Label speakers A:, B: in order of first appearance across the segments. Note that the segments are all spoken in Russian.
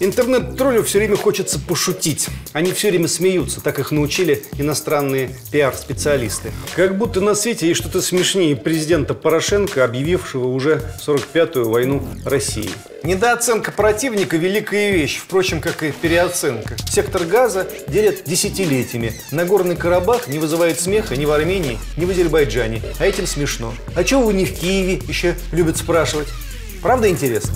A: Интернет-троллю все время хочется пошутить. Они все время смеются, так их научили иностранные пиар-специалисты. Как будто на свете есть что-то смешнее президента Порошенко, объявившего уже 45-ю войну России. Недооценка противника – великая вещь, впрочем, как и переоценка. Сектор газа делят десятилетиями. Нагорный Карабах не вызывает смеха ни в Армении, ни в Азербайджане. А этим смешно. А чего вы не в Киеве, еще любят спрашивать. Правда интересно?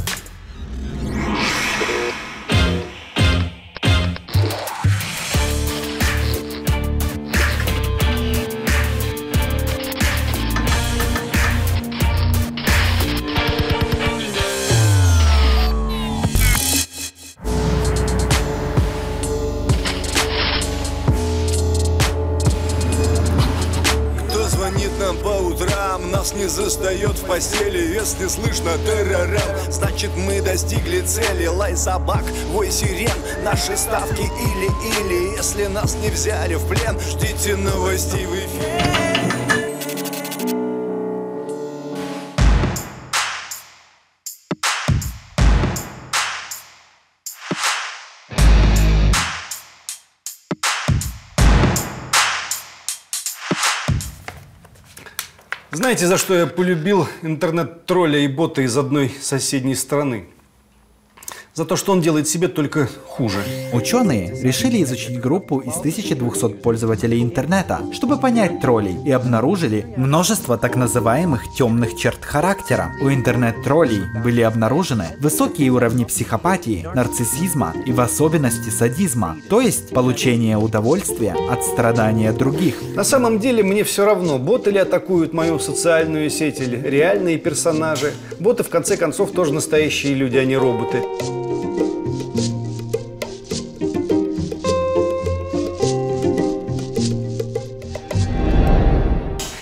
B: Застает в постели Если слышно террорем, значит мы достигли цели Лай собак, вой сирен, наши ставки или-или Если нас не взяли в плен, ждите новостей в эфире
A: Знаете, за что я полюбил интернет-тролля и бота из одной соседней страны? За то, что он делает себе только хуже.
C: Ученые решили изучить группу из 1200 пользователей интернета, чтобы понять троллей, и обнаружили множество так называемых темных черт характера. У интернет-троллей были обнаружены высокие уровни психопатии, нарциссизма и в особенности садизма, то есть получение удовольствия от страдания других.
A: На самом деле мне все равно, боты ли атакуют мою социальную сеть или реальные персонажи. Боты, в конце концов, тоже настоящие люди, а не роботы.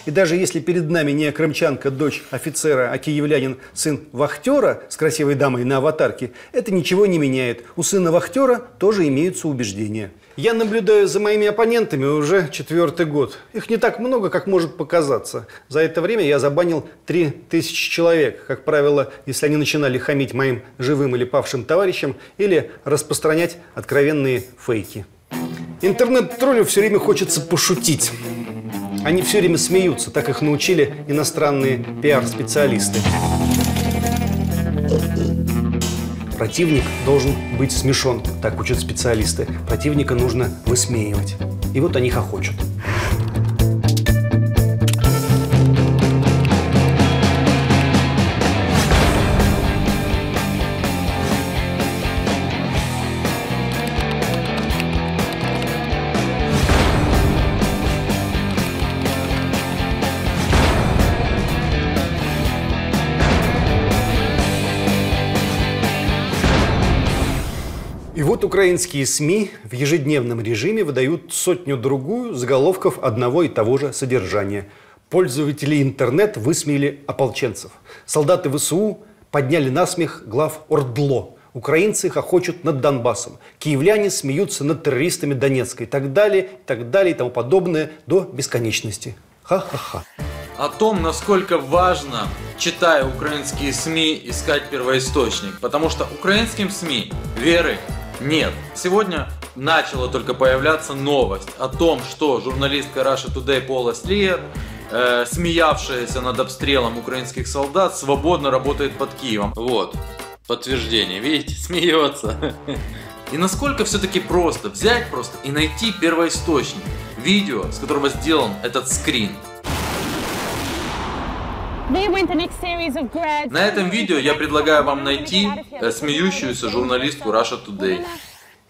A: И даже если перед нами не крымчанка, дочь офицера, а киевлянин, сын вахтера с красивой дамой на аватарке, это ничего не меняет. У сына вахтера тоже имеются убеждения. Я наблюдаю за моими оппонентами уже четвертый год. Их не так много, как может показаться. За это время я забанил 3000 человек. Как правило, если они начинали хамить моим живым или павшим товарищам или распространять откровенные фейки. Интернет-троллю все время хочется пошутить. Они все время смеются, так их научили иностранные пиар-специалисты. Противник должен быть смешон, так учат специалисты. Противника нужно высмеивать. И вот они хохочут. Украинские СМИ в ежедневном режиме выдают сотню-другую заголовков одного и того же содержания. Пользователи интернет высмеяли ополченцев. Солдаты ВСУ подняли насмех глав Ордло. Украинцы хохочут над Донбассом. Киевляне смеются над террористами Донецкой. И так далее, и так далее, и тому подобное до бесконечности. Ха-ха-ха.
D: о том, насколько важно, читая украинские СМИ, искать первоисточник. Потому что украинским СМИ веры нет. Сегодня начала только появляться новость о том, что журналистка Russia Today Пола Слиер, э, смеявшаяся над обстрелом украинских солдат, свободно работает под Киевом. Вот, подтверждение, видите, смеется. И насколько все-таки просто взять просто и найти первоисточник, видео, с которого сделан этот скрин. На этом видео я предлагаю вам найти э, смеющуюся журналистку Russia Today.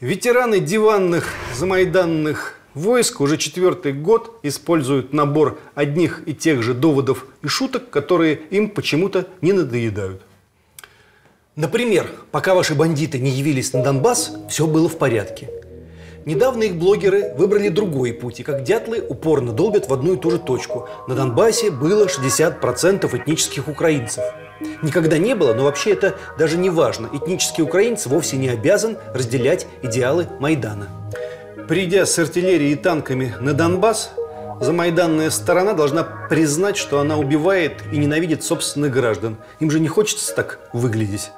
A: Ветераны диванных замайданных войск уже четвертый год используют набор одних и тех же доводов и шуток, которые им почему-то не надоедают. Например, пока ваши бандиты не явились на Донбасс, все было в порядке. Недавно их блогеры выбрали другой путь, и как дятлы упорно долбят в одну и ту же точку. На Донбассе было 60% этнических украинцев. Никогда не было, но вообще это даже не важно. Этнический украинец вовсе не обязан разделять идеалы Майдана. Придя с артиллерией и танками на Донбасс, замайданная сторона должна признать, что она убивает и ненавидит собственных граждан. Им же не хочется так выглядеть.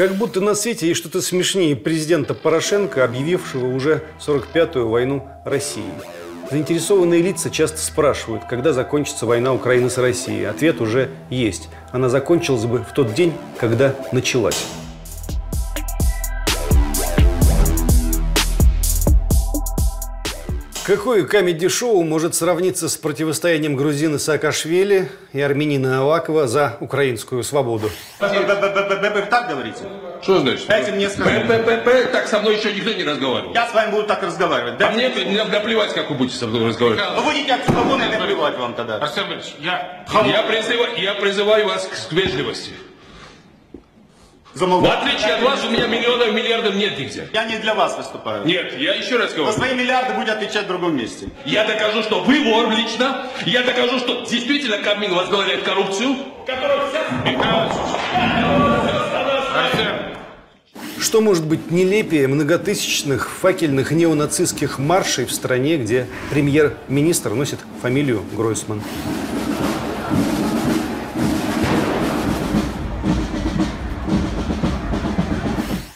A: Как будто на свете есть что-то смешнее президента Порошенко, объявившего уже 45-ю войну России. Заинтересованные лица часто спрашивают, когда закончится война Украины с Россией. Ответ уже есть. Она закончилась бы в тот день, когда началась. Какое камеди-шоу может сравниться с противостоянием грузина Саакашвили и армянина Авакова за украинскую свободу?
E: Вы так говорите?
F: Что значит?
E: Дайте мне сказать.
F: Так со мной еще никто не разговаривал.
E: Я с вами буду так разговаривать.
F: А
E: Дайте
F: мне наплевать, как вы будете со мной разговаривать.
E: Вы будете вон и наплевать вам тогда.
F: Арсен я, призываю, я призываю вас к вежливости. В
E: Замолчите.
F: отличие от вас, у меня миллионов, миллиардов нет нигде.
E: Я не для вас выступаю.
F: Нет, я еще раз
E: За
F: говорю.
E: свои миллиарды будете отвечать в другом месте.
F: Я докажу, что вы вор лично. Я докажу, что действительно Кабмин возглавляет коррупцию. Которую вся...
A: Что может быть нелепее многотысячных факельных неонацистских маршей в стране, где премьер-министр носит фамилию Гройсман?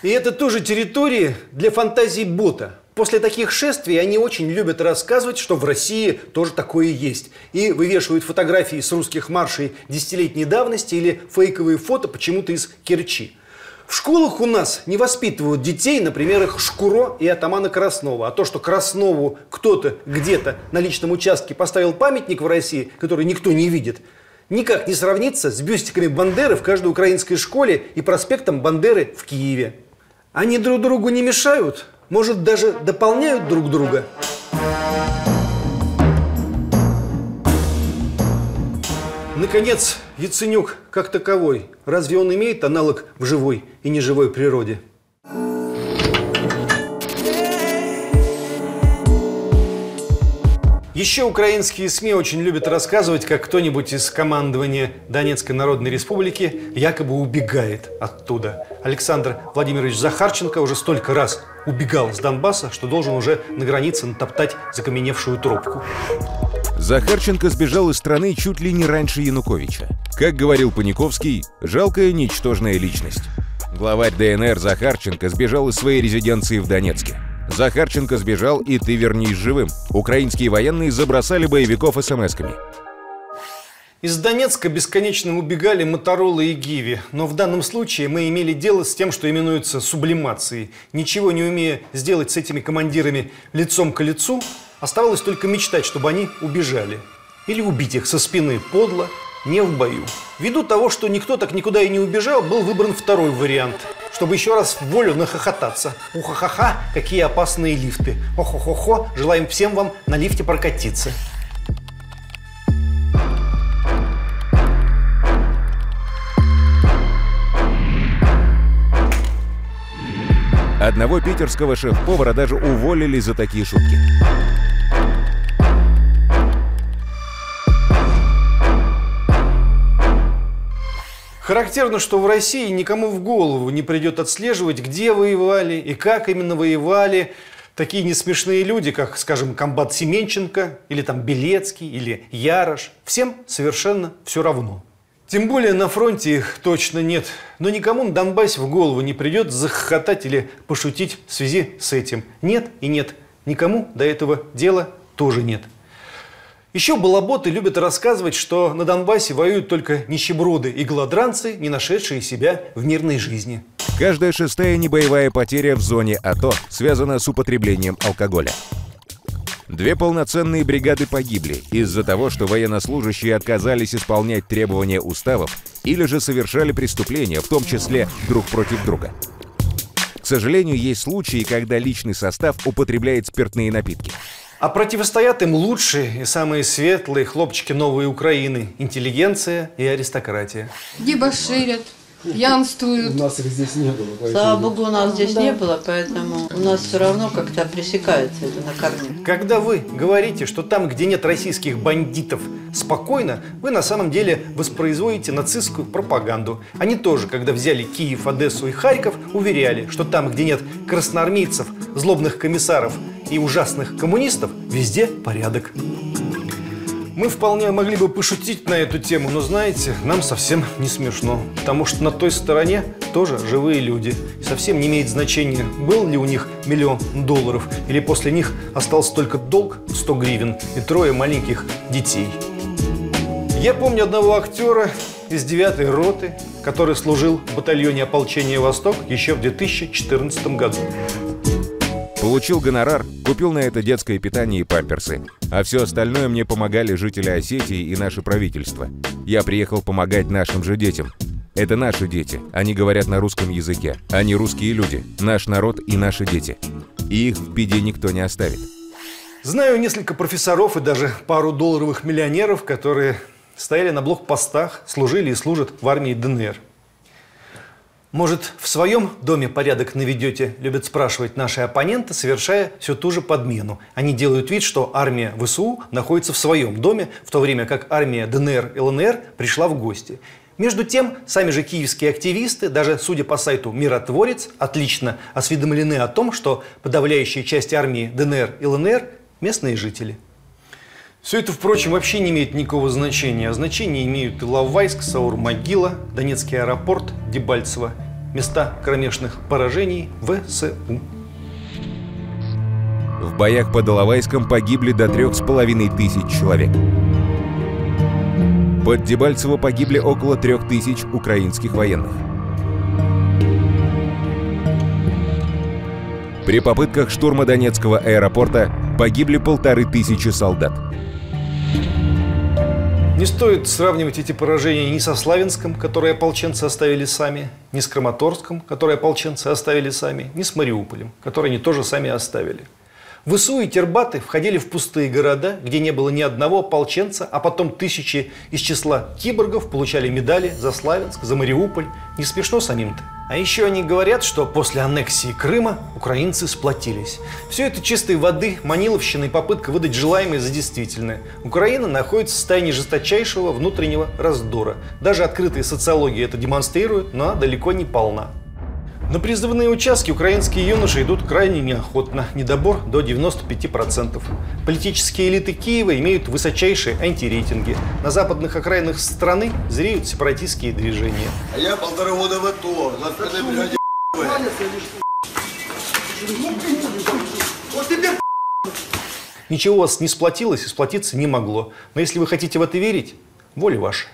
A: И это тоже территории для фантазий бота. После таких шествий они очень любят рассказывать, что в России тоже такое есть. И вывешивают фотографии с русских маршей десятилетней давности или фейковые фото почему-то из Керчи. В школах у нас не воспитывают детей на примерах Шкуро и атамана Краснова. А то, что Краснову кто-то где-то на личном участке поставил памятник в России, который никто не видит, никак не сравнится с бюстиками Бандеры в каждой украинской школе и проспектом Бандеры в Киеве. Они друг другу не мешают, может, даже дополняют друг друга. Наконец, Яценюк как таковой. Разве он имеет аналог в живой и неживой природе? Еще украинские СМИ очень любят рассказывать, как кто-нибудь из командования Донецкой Народной Республики якобы убегает оттуда. Александр Владимирович Захарченко уже столько раз убегал с Донбасса, что должен уже на границе натоптать закаменевшую тропку.
G: Захарченко сбежал из страны чуть ли не раньше Януковича. Как говорил Паниковский, жалкая ничтожная личность. Главарь ДНР Захарченко сбежал из своей резиденции в Донецке. Захарченко сбежал, и ты вернись живым. Украинские военные забросали боевиков смс-ками.
A: Из Донецка бесконечно убегали Моторола и Гиви, но в данном случае мы имели дело с тем, что именуется сублимацией. Ничего не умея сделать с этими командирами лицом к лицу, оставалось только мечтать, чтобы они убежали. Или убить их со спины подло, не в бою. Ввиду того, что никто так никуда и не убежал, был выбран второй вариант, чтобы еще раз в волю нахохотаться. Уха-ха-ха, какие опасные лифты. Охо-хо-хо, желаем всем вам на лифте прокатиться.
G: Одного питерского шеф-повара даже уволили за такие шутки.
A: Характерно, что в России никому в голову не придет отслеживать, где воевали и как именно воевали такие несмешные люди, как, скажем, комбат Семенченко, или там Белецкий, или Ярош. Всем совершенно все равно. Тем более на фронте их точно нет. Но никому на Донбассе в голову не придет захохотать или пошутить в связи с этим. Нет и нет. Никому до этого дела тоже нет. Еще балаботы любят рассказывать, что на Донбассе воюют только нищеброды и голодранцы, не нашедшие себя в мирной жизни.
G: Каждая шестая небоевая потеря в зоне АТО связана с употреблением алкоголя. Две полноценные бригады погибли из-за того, что военнослужащие отказались исполнять требования уставов или же совершали преступления, в том числе друг против друга. К сожалению, есть случаи, когда личный состав употребляет спиртные напитки.
A: А противостоят им лучшие и самые светлые хлопчики новой Украины – интеллигенция и аристократия.
H: дебоширят, пьянствуют.
I: Слава богу, у нас здесь не было, поэтому у нас все равно как-то пресекается это на корню.
A: Когда вы говорите, что там, где нет российских бандитов, спокойно, вы на самом деле воспроизводите нацистскую пропаганду. Они тоже, когда взяли Киев, Одессу и Харьков, уверяли, что там, где нет красноармейцев, злобных комиссаров и ужасных коммунистов, везде порядок. Мы вполне могли бы пошутить на эту тему, но знаете, нам совсем не смешно. Потому что на той стороне тоже живые люди. И совсем не имеет значения, был ли у них миллион долларов, или после них остался только долг 100 гривен и трое маленьких детей. Я помню одного актера из 9 роты, который служил в батальоне ополчения «Восток» еще в 2014 году.
G: Получил гонорар, купил на это детское питание и памперсы. А все остальное мне помогали жители Осетии и наше правительство. Я приехал помогать нашим же детям. Это наши дети. Они говорят на русском языке. Они русские люди. Наш народ и наши дети. И их в беде никто не оставит.
A: Знаю несколько профессоров и даже пару долларовых миллионеров, которые стояли на блокпостах, служили и служат в армии ДНР. Может, в своем доме порядок наведете, любят спрашивать наши оппоненты, совершая всю ту же подмену. Они делают вид, что армия ВСУ находится в своем доме, в то время как армия ДНР и ЛНР пришла в гости. Между тем, сами же киевские активисты, даже судя по сайту «Миротворец», отлично осведомлены о том, что подавляющая часть армии ДНР и ЛНР – местные жители. Все это, впрочем, вообще не имеет никакого значения. А значение имеют Иловайск, Саур-Могила, Донецкий аэропорт, Дебальцево – места кромешных поражений ВСУ.
G: В боях под Иловайском погибли до трех с половиной тысяч человек. Под Дебальцево погибли около трех тысяч украинских военных. При попытках штурма Донецкого аэропорта погибли полторы тысячи солдат.
A: Не стоит сравнивать эти поражения ни со Славянском, которое ополченцы оставили сами, ни с Краматорском, которое ополченцы оставили сами, ни с Мариуполем, который они тоже сами оставили. ВСУ и Тербаты входили в пустые города, где не было ни одного ополченца, а потом тысячи из числа киборгов получали медали за Славянск, за Мариуполь. Не смешно самим-то? А еще они говорят, что после аннексии Крыма украинцы сплотились. Все это чистой воды, маниловщина и попытка выдать желаемое за действительное. Украина находится в состоянии жесточайшего внутреннего раздора. Даже открытая социология это демонстрирует, но далеко не полна. На призывные участки украинские юноши идут крайне неохотно, недобор до 95%. Политические элиты Киева имеют высочайшие антирейтинги. На западных окраинах страны зреют сепаратистские движения.
B: А я полтора года в АТО, бригаде
A: Ничего у вас не сплотилось и сплотиться не могло. Но если вы хотите в это верить, воля ваша.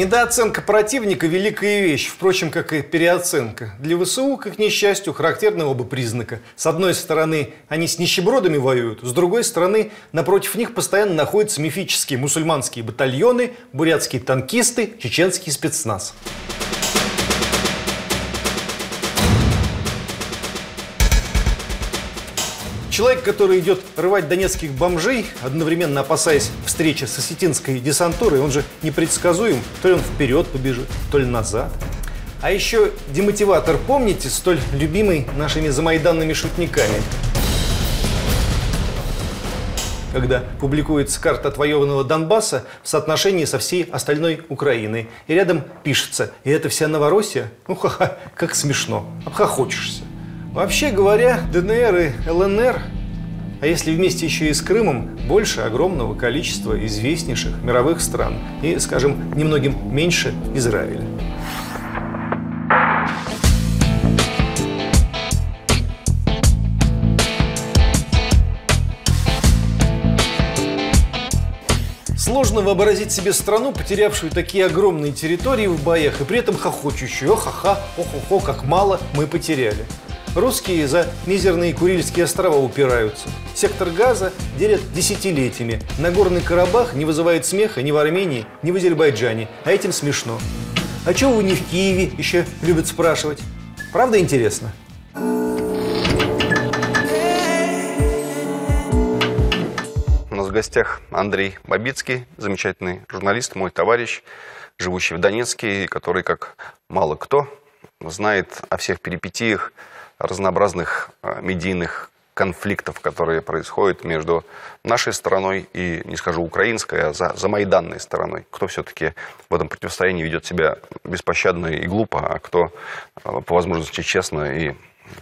A: Недооценка противника – великая вещь, впрочем, как и переоценка. Для ВСУ, как несчастью, характерны оба признака. С одной стороны, они с нищебродами воюют, с другой стороны, напротив них постоянно находятся мифические мусульманские батальоны, бурятские танкисты, чеченский спецназ. Человек, который идет рвать донецких бомжей, одновременно опасаясь встречи с осетинской десантурой, он же непредсказуем. То ли он вперед побежит, то ли назад. А еще демотиватор, помните, столь любимый нашими замайданными шутниками? когда публикуется карта отвоеванного Донбасса в соотношении со всей остальной Украиной. И рядом пишется, и это вся Новороссия? Ну, ха-ха, как смешно, обхохочешься. Вообще говоря, ДНР и ЛНР, а если вместе еще и с Крымом, больше огромного количества известнейших мировых стран и, скажем, немногим меньше Израиля. Сложно вообразить себе страну, потерявшую такие огромные территории в боях и при этом хохочущую. О-ха-ха, о-хо-хо, как мало мы потеряли. Русские за мизерные Курильские острова упираются. Сектор газа делят десятилетиями. Нагорный Карабах не вызывает смеха ни в Армении, ни в Азербайджане. А этим смешно. А чего вы не в Киеве, еще любят спрашивать. Правда интересно?
J: У нас в гостях Андрей Бабицкий, замечательный журналист, мой товарищ, живущий в Донецке, который, как мало кто, знает о всех перипетиях разнообразных э, медийных конфликтов, которые происходят между нашей стороной и, не скажу украинской, а за, за майданной стороной. Кто все-таки в этом противостоянии ведет себя беспощадно и глупо, а кто э, по возможности честно и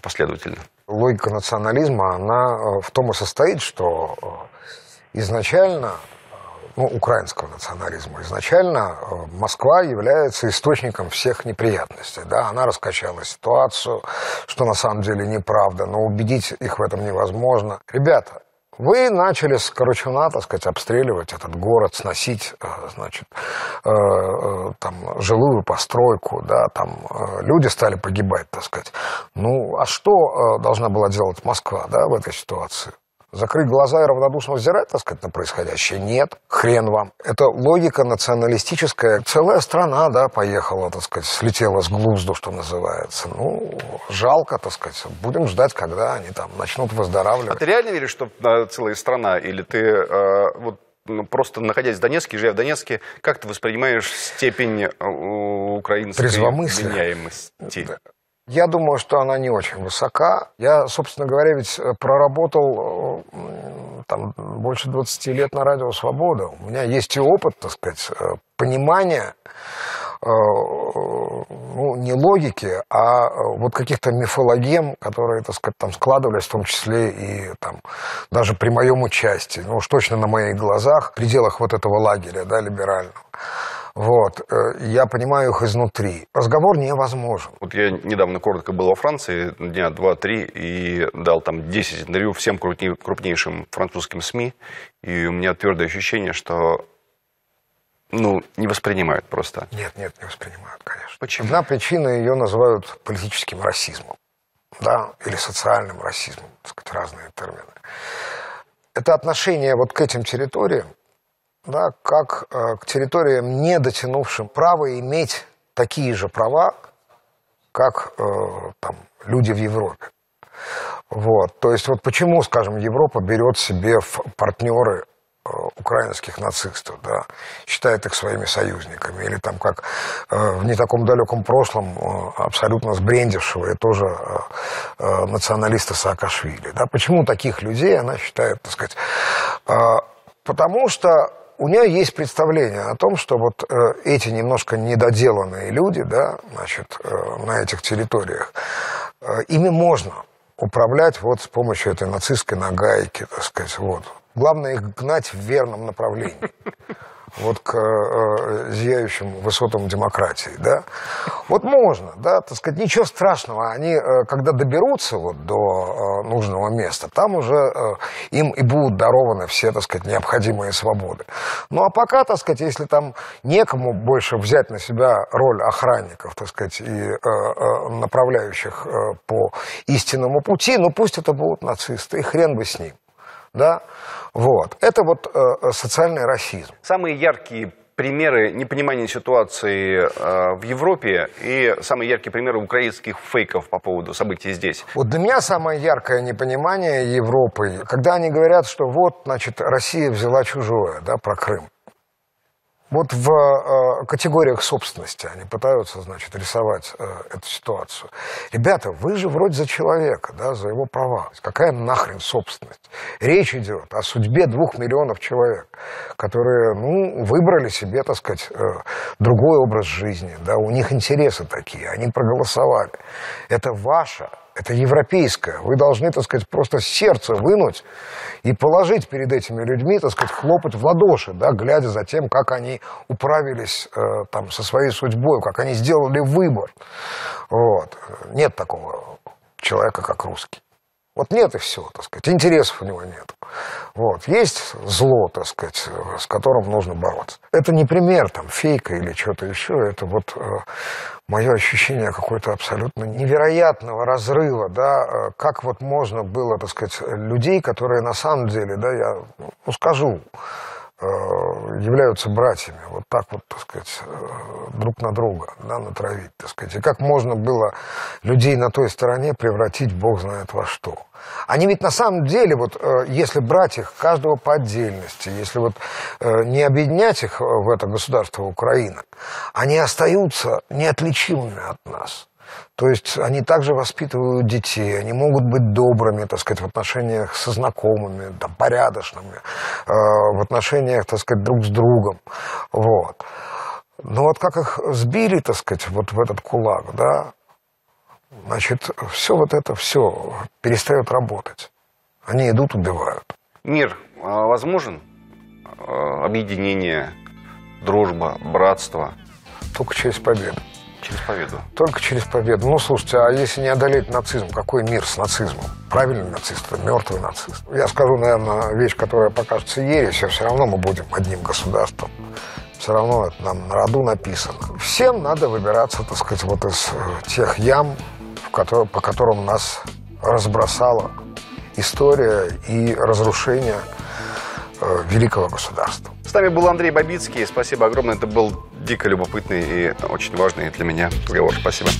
J: последовательно.
K: Логика национализма, она э, в том и состоит, что изначально, ну, украинского национализма, изначально Москва является источником всех неприятностей. Да? Она раскачала ситуацию, что на самом деле неправда, но убедить их в этом невозможно. Ребята, вы начали с Корочуна, так сказать, обстреливать этот город, сносить, э, значит, э, э, там, жилую постройку, да, там люди стали погибать, так сказать. Ну, а что должна была делать Москва, да, в этой ситуации? Закрыть глаза и равнодушно взирать, так сказать, на происходящее? Нет, хрен вам. Это логика националистическая. Целая страна, да, поехала, так сказать, слетела с глузду, что называется. Ну, жалко, так сказать. Будем ждать, когда они там начнут выздоравливать.
J: А ты реально веришь, что целая страна? Или ты э, вот ну, просто находясь в Донецке, живя в Донецке, как ты воспринимаешь степень э, украинской обвиняемости?
K: Я думаю, что она не очень высока. Я, собственно говоря, ведь э, проработал э, там, больше 20 лет на радио «Свобода». У меня есть и опыт, так сказать, э, понимания ну, не логики, а вот каких-то мифологем, которые, так сказать, там складывались, в том числе и там даже при моем участии, ну уж точно на моих глазах, в пределах вот этого лагеря, да, либерального. Вот. Э, я понимаю их изнутри. Разговор невозможен.
J: Вот я недавно коротко был во Франции, дня два-три, и дал там 10 интервью всем крупнейшим французским СМИ, и у меня твердое ощущение, что ну, не воспринимают просто.
K: Нет, нет, не воспринимают, конечно.
J: Почему?
K: Одна причина ее называют политическим расизмом, да, или социальным расизмом, так сказать, разные термины. Это отношение вот к этим территориям, да, как э, к территориям, не дотянувшим право иметь такие же права, как э, там, люди в Европе. Вот. То есть вот почему, скажем, Европа берет себе в партнеры э, украинских нацистов, да, считает их своими союзниками, или там как в не таком далеком прошлом абсолютно сбрендившего и тоже националиста Саакашвили. Да, почему таких людей она считает, так сказать, потому что у нее есть представление о том, что вот э, эти немножко недоделанные люди, да, значит, э, на этих территориях, э, ими можно управлять вот с помощью этой нацистской нагайки, так сказать, вот. Главное их гнать в верном направлении вот к э, зияющим высотам демократии, да, вот можно, да, так сказать, ничего страшного, они, э, когда доберутся вот до э, нужного места, там уже э, им и будут дарованы все, так сказать, необходимые свободы. Ну, а пока, так сказать, если там некому больше взять на себя роль охранников, так сказать, и э, э, направляющих э, по истинному пути, ну, пусть это будут нацисты, и хрен бы с ним, да, вот. Это вот э, социальный расизм.
J: Самые яркие примеры непонимания ситуации э, в Европе и самые яркие примеры украинских фейков по поводу событий здесь?
K: Вот для меня самое яркое непонимание Европы, когда они говорят, что вот, значит, Россия взяла чужое, да, про Крым. Вот в э, категориях собственности они пытаются, значит, рисовать э, эту ситуацию. Ребята, вы же вроде за человека, да, за его права. Какая нахрен собственность? Речь идет о судьбе двух миллионов человек, которые, ну, выбрали себе, так сказать, э, другой образ жизни, да, у них интересы такие, они проголосовали. Это ваше это европейское. Вы должны, так сказать, просто сердце вынуть и положить перед этими людьми, так сказать, хлопать в ладоши, да, глядя за тем, как они управились э, там, со своей судьбой, как они сделали выбор. Вот. Нет такого человека, как русский. Вот нет и все, так сказать, интересов у него нет. Вот. Есть зло, так сказать, с которым нужно бороться. Это не пример там фейка или что-то еще, это вот э, мое ощущение какой-то абсолютно невероятного разрыва, да, э, как вот можно было, так сказать, людей, которые на самом деле, да, я ну, скажу, являются братьями, вот так вот, так сказать, э, друг на друга, да, натравить, так сказать. И как можно было людей на той стороне превратить бог знает во что. Они ведь на самом деле, вот э, если брать их каждого по отдельности, если вот не объединять их в это государство Украина, они остаются неотличимыми от нас. То есть они также воспитывают детей, они могут быть добрыми, так сказать, в отношениях со знакомыми, там, порядочными, э, в отношениях, так сказать, друг с другом. Вот. Но вот как их сбили, так сказать, вот в этот кулак, да, значит, все вот это, все перестает работать. Они идут, убивают.
J: Мир а, возможен? А, Объединение, дружба, братство.
K: Только через победу.
J: Через победу.
K: Только через победу. Ну, слушайте, а если не одолеть нацизм, какой мир с нацизмом? Правильный нацист, это мертвый нацист. Я скажу, наверное, вещь, которая покажется ересью, все равно мы будем одним государством. Все равно это нам на роду написано. Всем надо выбираться, так сказать, вот из э, тех ям, в которые, по которым нас разбросала история и разрушение э, великого государства.
J: С нами был Андрей Бабицкий. Спасибо огромное. Это был дико любопытный и очень важный для меня разговор. Спасибо.